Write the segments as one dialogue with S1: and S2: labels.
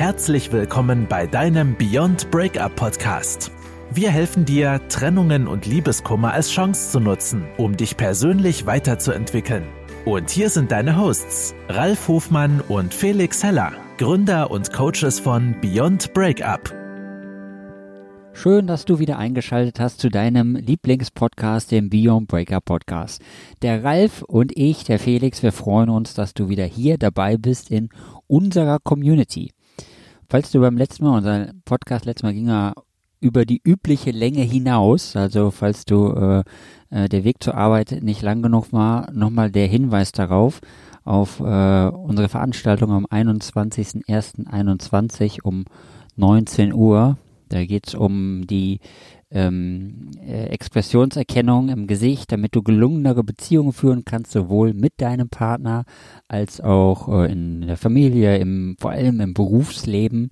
S1: Herzlich willkommen bei deinem Beyond Breakup Podcast. Wir helfen dir, Trennungen und Liebeskummer als Chance zu nutzen, um dich persönlich weiterzuentwickeln. Und hier sind deine Hosts, Ralf Hofmann und Felix Heller, Gründer und Coaches von Beyond Breakup.
S2: Schön, dass du wieder eingeschaltet hast zu deinem Lieblingspodcast, dem Beyond Breakup Podcast. Der Ralf und ich, der Felix, wir freuen uns, dass du wieder hier dabei bist in unserer Community. Falls du beim letzten Mal, unser Podcast letztes Mal ging ja über die übliche Länge hinaus, also falls du äh, äh, der Weg zur Arbeit nicht lang genug war, nochmal der Hinweis darauf, auf äh, unsere Veranstaltung am 21.01.21 um 19 Uhr. Da geht's um die ähm, äh, Expressionserkennung im Gesicht, damit du gelungenere Beziehungen führen kannst, sowohl mit deinem Partner als auch äh, in der Familie, im, vor allem im Berufsleben.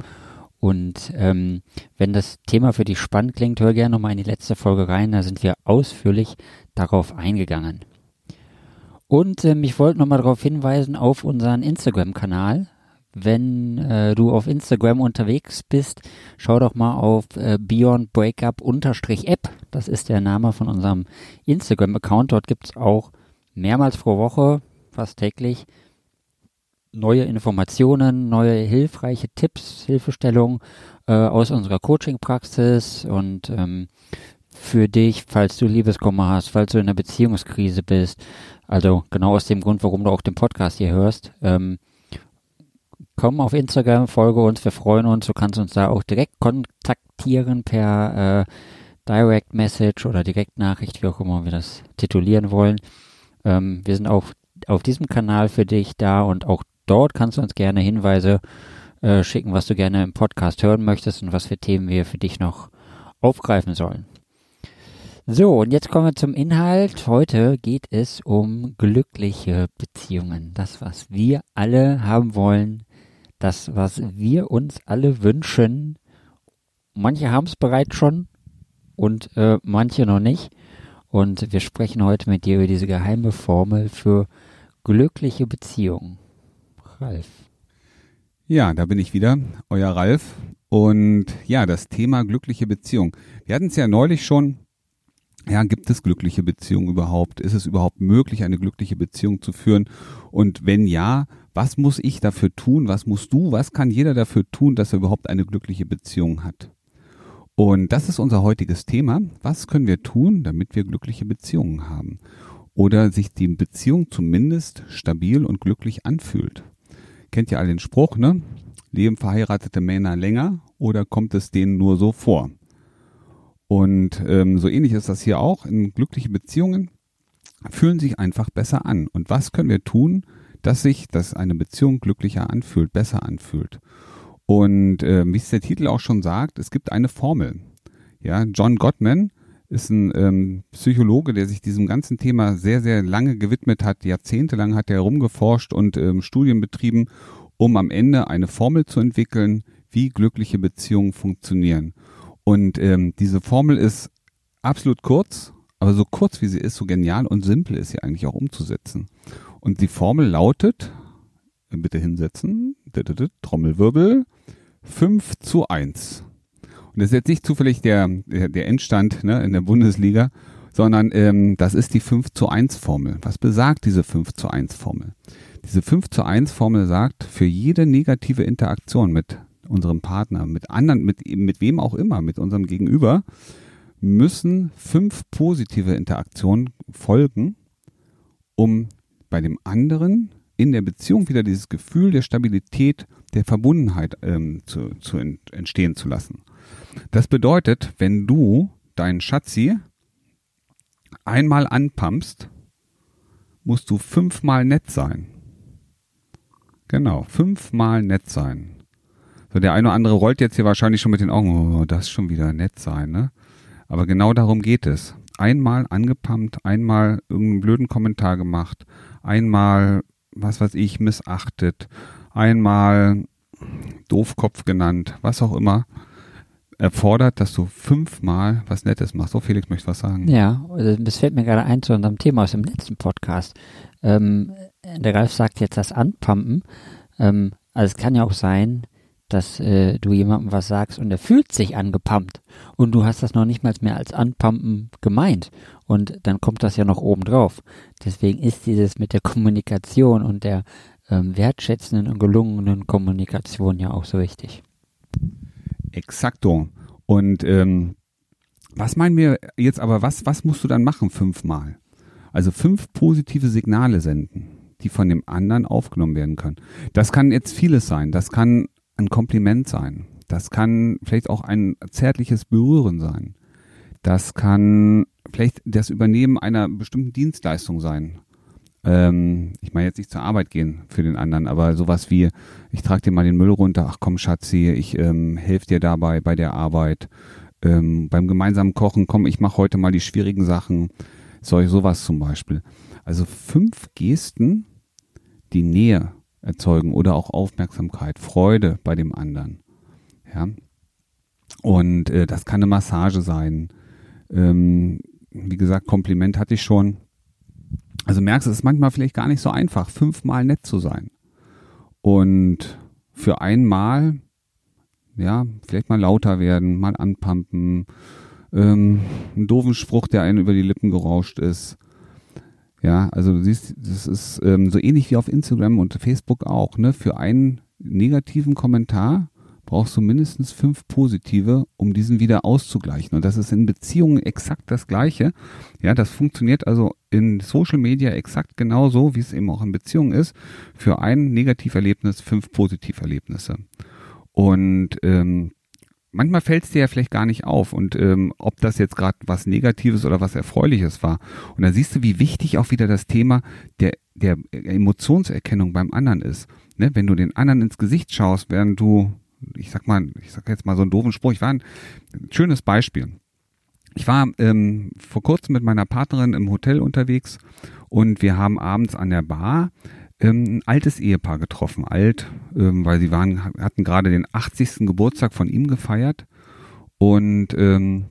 S2: Und ähm, wenn das Thema für dich spannend klingt, hör gerne nochmal in die letzte Folge rein, da sind wir ausführlich darauf eingegangen. Und ähm, ich wollte nochmal darauf hinweisen auf unseren Instagram-Kanal wenn äh, du auf Instagram unterwegs bist, schau doch mal auf äh, Beyond Breakup App. Das ist der Name von unserem Instagram-Account. Dort gibt es auch mehrmals pro Woche, fast täglich, neue Informationen, neue hilfreiche Tipps, Hilfestellungen äh, aus unserer Coaching-Praxis und ähm, für dich, falls du Liebeskummer hast, falls du in einer Beziehungskrise bist. Also genau aus dem Grund, warum du auch den Podcast hier hörst. Ähm, komm auf Instagram, folge uns, wir freuen uns. Du kannst uns da auch direkt kontaktieren per äh, Direct Message oder Direktnachricht, wie auch immer wir das titulieren wollen. Ähm, wir sind auch auf diesem Kanal für dich da und auch dort kannst du uns gerne Hinweise äh, schicken, was du gerne im Podcast hören möchtest und was für Themen wir für dich noch aufgreifen sollen. So, und jetzt kommen wir zum Inhalt. Heute geht es um glückliche Beziehungen. Das, was wir alle haben wollen, das, was wir uns alle wünschen. Manche haben es bereits schon und äh, manche noch nicht. Und wir sprechen heute mit dir über diese geheime Formel für glückliche Beziehungen. Ralf.
S3: Ja, da bin ich wieder, euer Ralf. Und ja, das Thema glückliche Beziehung. Wir hatten es ja neulich schon. Ja, gibt es glückliche Beziehungen überhaupt? Ist es überhaupt möglich, eine glückliche Beziehung zu führen? Und wenn ja, was muss ich dafür tun? Was musst du? Was kann jeder dafür tun, dass er überhaupt eine glückliche Beziehung hat? Und das ist unser heutiges Thema. Was können wir tun, damit wir glückliche Beziehungen haben? Oder sich die Beziehung zumindest stabil und glücklich anfühlt. Kennt ihr alle den Spruch, ne? Leben verheiratete Männer länger oder kommt es denen nur so vor? Und ähm, so ähnlich ist das hier auch. In glückliche Beziehungen fühlen sich einfach besser an. Und was können wir tun, dass sich, dass eine Beziehung glücklicher anfühlt, besser anfühlt. Und äh, wie es der Titel auch schon sagt, es gibt eine Formel. Ja, John Gottman ist ein ähm, Psychologe, der sich diesem ganzen Thema sehr, sehr lange gewidmet hat. Jahrzehntelang hat er herumgeforscht und ähm, Studien betrieben, um am Ende eine Formel zu entwickeln, wie glückliche Beziehungen funktionieren. Und ähm, diese Formel ist absolut kurz, aber so kurz wie sie ist, so genial und simpel ist sie eigentlich auch umzusetzen. Und die Formel lautet, bitte hinsetzen, Trommelwirbel, 5 zu 1. Und das ist jetzt nicht zufällig der, der, Endstand ne, in der Bundesliga, sondern ähm, das ist die 5 zu 1 Formel. Was besagt diese 5 zu 1 Formel? Diese 5 zu 1 Formel sagt, für jede negative Interaktion mit unserem Partner, mit anderen, mit, mit wem auch immer, mit unserem Gegenüber, müssen fünf positive Interaktionen folgen, um bei dem anderen in der Beziehung wieder dieses Gefühl der Stabilität, der Verbundenheit ähm, zu, zu ent, entstehen zu lassen. Das bedeutet, wenn du deinen Schatzi einmal anpumpst, musst du fünfmal nett sein. Genau, fünfmal nett sein. So, der eine oder andere rollt jetzt hier wahrscheinlich schon mit den Augen, oh, das schon wieder nett sein, ne? Aber genau darum geht es. Einmal angepumpt, einmal irgendeinen blöden Kommentar gemacht, einmal, was weiß ich, missachtet, einmal Doofkopf genannt, was auch immer, erfordert, dass du fünfmal was Nettes machst. So, Felix möchte was sagen.
S2: Ja, also das fällt mir gerade ein zu unserem Thema aus dem letzten Podcast. Ähm, der Ralf sagt jetzt das Anpumpen. Ähm, also es kann ja auch sein, dass äh, du jemandem was sagst und er fühlt sich angepumpt und du hast das noch nicht mal mehr als anpumpen gemeint und dann kommt das ja noch oben drauf. Deswegen ist dieses mit der Kommunikation und der ähm, wertschätzenden und gelungenen Kommunikation ja auch so wichtig.
S3: Exakto. Und ähm, was meinen wir jetzt aber, was, was musst du dann machen fünfmal? Also fünf positive Signale senden, die von dem anderen aufgenommen werden können. Das kann jetzt vieles sein. Das kann ein Kompliment sein. Das kann vielleicht auch ein zärtliches Berühren sein. Das kann vielleicht das Übernehmen einer bestimmten Dienstleistung sein. Ähm, ich meine jetzt nicht zur Arbeit gehen für den anderen, aber sowas wie, ich trage dir mal den Müll runter, ach komm Schatzi, ich ähm, helfe dir dabei bei der Arbeit. Ähm, beim gemeinsamen Kochen, komm, ich mache heute mal die schwierigen Sachen. Soll sowas zum Beispiel. Also fünf Gesten, die Nähe erzeugen oder auch Aufmerksamkeit, Freude bei dem anderen. Ja. Und äh, das kann eine Massage sein. Ähm, wie gesagt, Kompliment hatte ich schon. Also merkst du, es ist manchmal vielleicht gar nicht so einfach, fünfmal nett zu sein. Und für einmal, ja, vielleicht mal lauter werden, mal anpumpen, ähm, einen doofen Spruch, der einen über die Lippen gerauscht ist. Ja, also du siehst, das ist ähm, so ähnlich wie auf Instagram und Facebook auch. Ne? Für einen negativen Kommentar brauchst du mindestens fünf positive, um diesen wieder auszugleichen. Und das ist in Beziehungen exakt das Gleiche. Ja, das funktioniert also in Social Media exakt genauso, wie es eben auch in Beziehungen ist. Für ein Negativerlebnis fünf Positiverlebnisse. Und ähm, manchmal fällt es dir ja vielleicht gar nicht auf und ähm, ob das jetzt gerade was Negatives oder was Erfreuliches war. Und da siehst du, wie wichtig auch wieder das Thema der, der Emotionserkennung beim anderen ist. Ne? Wenn du den anderen ins Gesicht schaust, während du, ich sag mal, ich sag jetzt mal so einen doofen Spruch, ich war ein, ein schönes Beispiel. Ich war ähm, vor kurzem mit meiner Partnerin im Hotel unterwegs und wir haben abends an der Bar ein altes Ehepaar getroffen, alt, ähm, weil sie waren, hatten gerade den 80. Geburtstag von ihm gefeiert und ähm,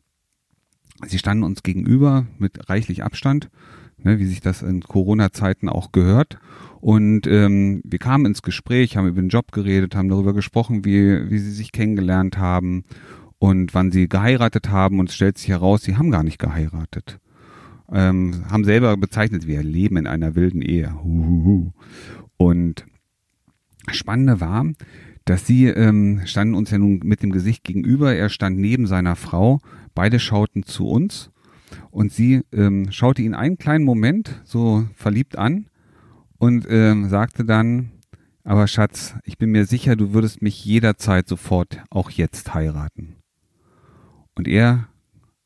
S3: sie standen uns gegenüber mit reichlich Abstand, ne, wie sich das in Corona-Zeiten auch gehört. Und ähm, wir kamen ins Gespräch, haben über den Job geredet, haben darüber gesprochen, wie, wie sie sich kennengelernt haben und wann sie geheiratet haben. Und es stellt sich heraus, sie haben gar nicht geheiratet ähm, haben selber bezeichnet, wir leben in einer wilden Ehe. Huhuhu. Und spannende war, dass sie ähm, standen uns ja nun mit dem Gesicht gegenüber. Er stand neben seiner Frau. Beide schauten zu uns und sie ähm, schaute ihn einen kleinen Moment so verliebt an und ähm, sagte dann, aber Schatz, ich bin mir sicher, du würdest mich jederzeit sofort auch jetzt heiraten. Und er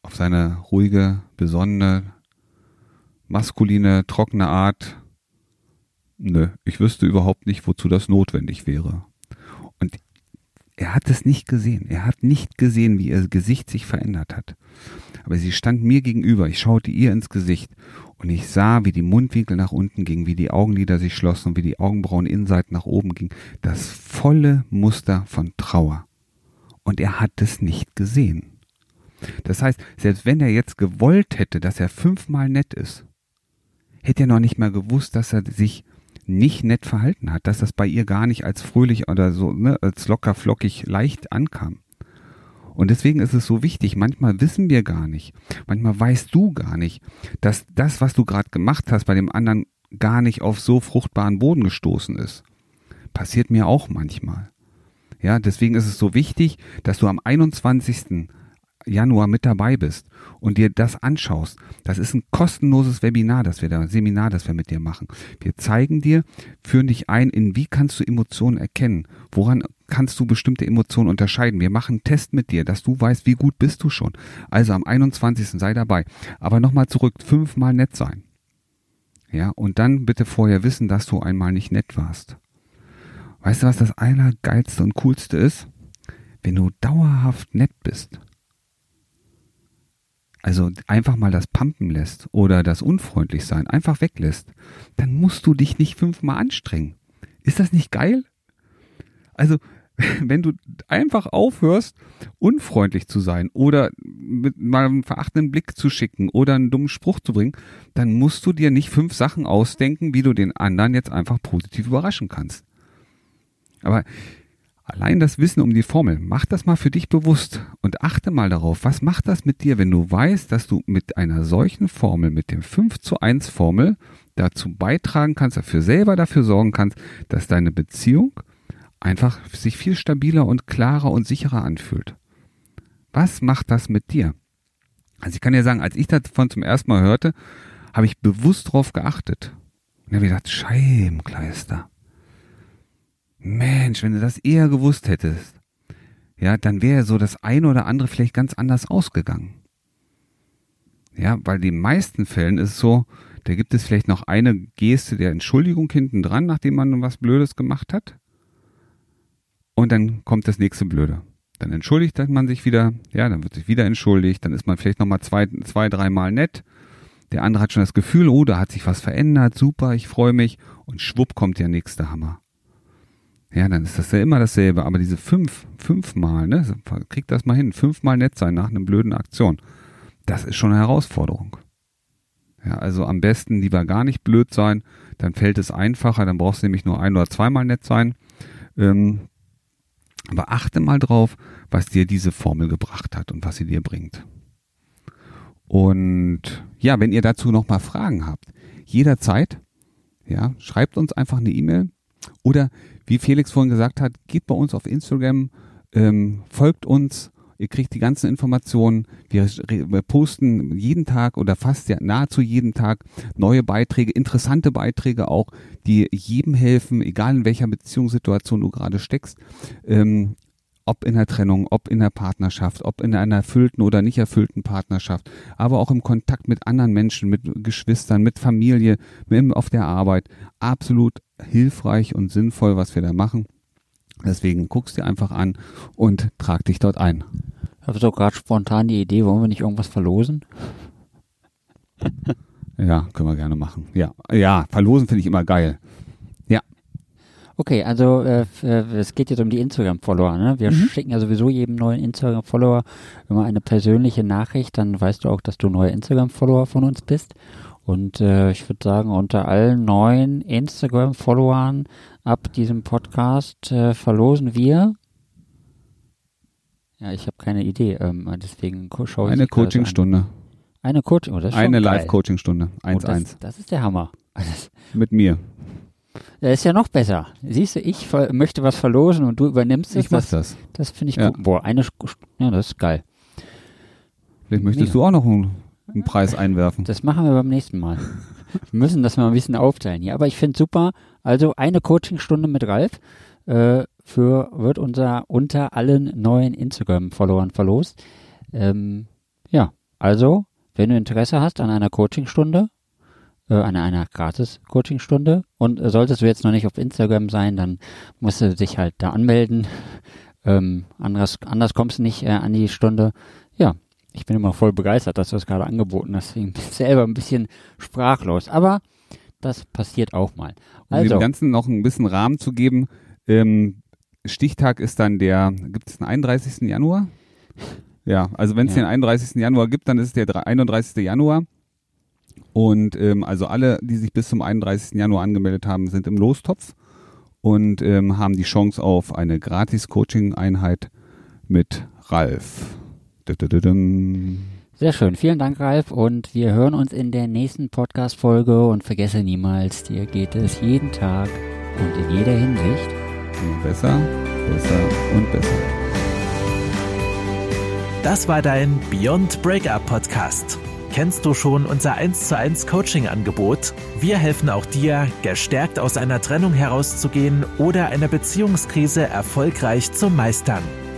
S3: auf seine ruhige, besonnene, maskuline, trockene Art, nö, ich wüsste überhaupt nicht, wozu das notwendig wäre. Und er hat es nicht gesehen. Er hat nicht gesehen, wie ihr Gesicht sich verändert hat. Aber sie stand mir gegenüber. Ich schaute ihr ins Gesicht und ich sah, wie die Mundwinkel nach unten gingen, wie die Augenlider sich schlossen, wie die Augenbrauen Innenseiten nach oben gingen. Das volle Muster von Trauer. Und er hat es nicht gesehen. Das heißt, selbst wenn er jetzt gewollt hätte, dass er fünfmal nett ist, hätte er noch nicht mal gewusst, dass er sich nicht nett verhalten hat, dass das bei ihr gar nicht als fröhlich oder so, ne, als locker flockig leicht ankam. Und deswegen ist es so wichtig, manchmal wissen wir gar nicht, manchmal weißt du gar nicht, dass das, was du gerade gemacht hast, bei dem anderen gar nicht auf so fruchtbaren Boden gestoßen ist. Passiert mir auch manchmal. Ja, deswegen ist es so wichtig, dass du am 21. Januar mit dabei bist und dir das anschaust. Das ist ein kostenloses Webinar, das wir da, Seminar, das wir mit dir machen. Wir zeigen dir, führen dich ein, in wie kannst du Emotionen erkennen? Woran kannst du bestimmte Emotionen unterscheiden? Wir machen einen Test mit dir, dass du weißt, wie gut bist du schon. Also am 21. sei dabei. Aber nochmal zurück, fünfmal nett sein. Ja, und dann bitte vorher wissen, dass du einmal nicht nett warst. Weißt du, was das Allergeilste und Coolste ist? Wenn du dauerhaft nett bist also einfach mal das Pumpen lässt oder das unfreundlich sein einfach weglässt, dann musst du dich nicht fünfmal anstrengen. Ist das nicht geil? Also, wenn du einfach aufhörst, unfreundlich zu sein oder mit mal einen verachtenden Blick zu schicken oder einen dummen Spruch zu bringen, dann musst du dir nicht fünf Sachen ausdenken, wie du den anderen jetzt einfach positiv überraschen kannst. Aber Allein das Wissen um die Formel, mach das mal für dich bewusst und achte mal darauf, was macht das mit dir, wenn du weißt, dass du mit einer solchen Formel, mit dem 5 zu 1 Formel, dazu beitragen kannst, dafür selber dafür sorgen kannst, dass deine Beziehung einfach sich viel stabiler und klarer und sicherer anfühlt. Was macht das mit dir? Also ich kann dir sagen, als ich davon zum ersten Mal hörte, habe ich bewusst drauf geachtet. Und habe gedacht, Scheibenkleister. Mensch, wenn du das eher gewusst hättest, ja, dann wäre so das eine oder andere vielleicht ganz anders ausgegangen. Ja, weil in den meisten Fällen ist es so, da gibt es vielleicht noch eine Geste der Entschuldigung hinten dran, nachdem man was Blödes gemacht hat. Und dann kommt das nächste Blöde. Dann entschuldigt man sich wieder, ja, dann wird sich wieder entschuldigt, dann ist man vielleicht nochmal zwei, zwei, dreimal nett. Der andere hat schon das Gefühl, oh, da hat sich was verändert, super, ich freue mich. Und schwupp kommt der nächste Hammer. Ja, dann ist das ja immer dasselbe. Aber diese fünf, fünfmal, ne, kriegt das mal hin, fünfmal nett sein nach einer blöden Aktion. Das ist schon eine Herausforderung. Ja, also am besten lieber gar nicht blöd sein, dann fällt es einfacher, dann brauchst du nämlich nur ein oder zweimal nett sein. Ähm, aber achte mal drauf, was dir diese Formel gebracht hat und was sie dir bringt. Und ja, wenn ihr dazu noch mal Fragen habt, jederzeit, ja, schreibt uns einfach eine E-Mail oder wie Felix vorhin gesagt hat, geht bei uns auf Instagram, ähm, folgt uns Ihr kriegt die ganzen Informationen. Wir, wir posten jeden Tag oder fast ja, nahezu jeden Tag neue Beiträge, interessante Beiträge auch, die jedem helfen, egal in welcher Beziehungssituation du gerade steckst. Ähm, ob in der Trennung, ob in der Partnerschaft, ob in einer erfüllten oder nicht erfüllten Partnerschaft, aber auch im Kontakt mit anderen Menschen, mit Geschwistern, mit Familie, auf der Arbeit. Absolut hilfreich und sinnvoll, was wir da machen. Deswegen guckst dir einfach an und trag dich dort ein.
S2: Ich habe so gerade spontan die Idee, wollen wir nicht irgendwas verlosen?
S3: ja, können wir gerne machen. Ja, ja, verlosen finde ich immer geil. Ja.
S2: Okay, also äh, äh, es geht jetzt um die Instagram-Follower. Ne? Wir mhm. schicken ja sowieso jedem neuen Instagram-Follower immer eine persönliche Nachricht, dann weißt du auch, dass du neuer Instagram-Follower von uns bist. Und äh, ich würde sagen, unter allen neuen Instagram-Followern ab diesem Podcast äh, verlosen wir. Ja, ich habe keine Idee, ähm, deswegen
S3: schaue ich Eine Coachingstunde.
S2: Eine Coaching, oh, das
S3: Eine Live-Coaching-Stunde. 1-1. Oh,
S2: das, das, ist der Hammer.
S3: Mit mir.
S2: Das ist ja noch besser. Siehst du, ich möchte was verlosen und du übernimmst
S3: es. Ich mach das.
S2: Das finde ich ja. gut. Boah, eine, ja, das ist geil.
S3: Vielleicht möchtest Mega. du auch noch einen, einen Preis einwerfen.
S2: Das machen wir beim nächsten Mal. wir müssen das mal ein bisschen aufteilen hier. Aber ich finde super. Also eine Coachingstunde mit Ralf äh, für wird unser unter allen neuen Instagram-Followern verlost. Ähm, ja, also wenn du Interesse hast an einer Coachingstunde, äh, an einer Gratis-Coachingstunde und äh, solltest du jetzt noch nicht auf Instagram sein, dann musst du dich halt da anmelden. Ähm, anders, anders kommst du nicht äh, an die Stunde. Ja, ich bin immer voll begeistert, dass du das gerade angeboten hast. Deswegen bin ich selber ein bisschen sprachlos. Aber das passiert auch mal.
S3: Also, um dem Ganzen noch ein bisschen Rahmen zu geben, ähm, Stichtag ist dann der, gibt es den 31. Januar? Ja, also wenn es ja. den 31. Januar gibt, dann ist es der 31. Januar. Und ähm, also alle, die sich bis zum 31. Januar angemeldet haben, sind im Lostopf und ähm, haben die Chance auf eine Gratis-Coaching-Einheit mit Ralf.
S2: Sehr schön. Vielen Dank, Ralf. Und wir hören uns in der nächsten Podcast-Folge. Und vergesse niemals, dir geht es jeden Tag und in jeder Hinsicht
S3: besser, besser und besser.
S1: Das war dein Beyond Breakup Podcast. Kennst du schon unser 1 zu 1 Coaching Angebot? Wir helfen auch dir, gestärkt aus einer Trennung herauszugehen oder eine Beziehungskrise erfolgreich zu meistern.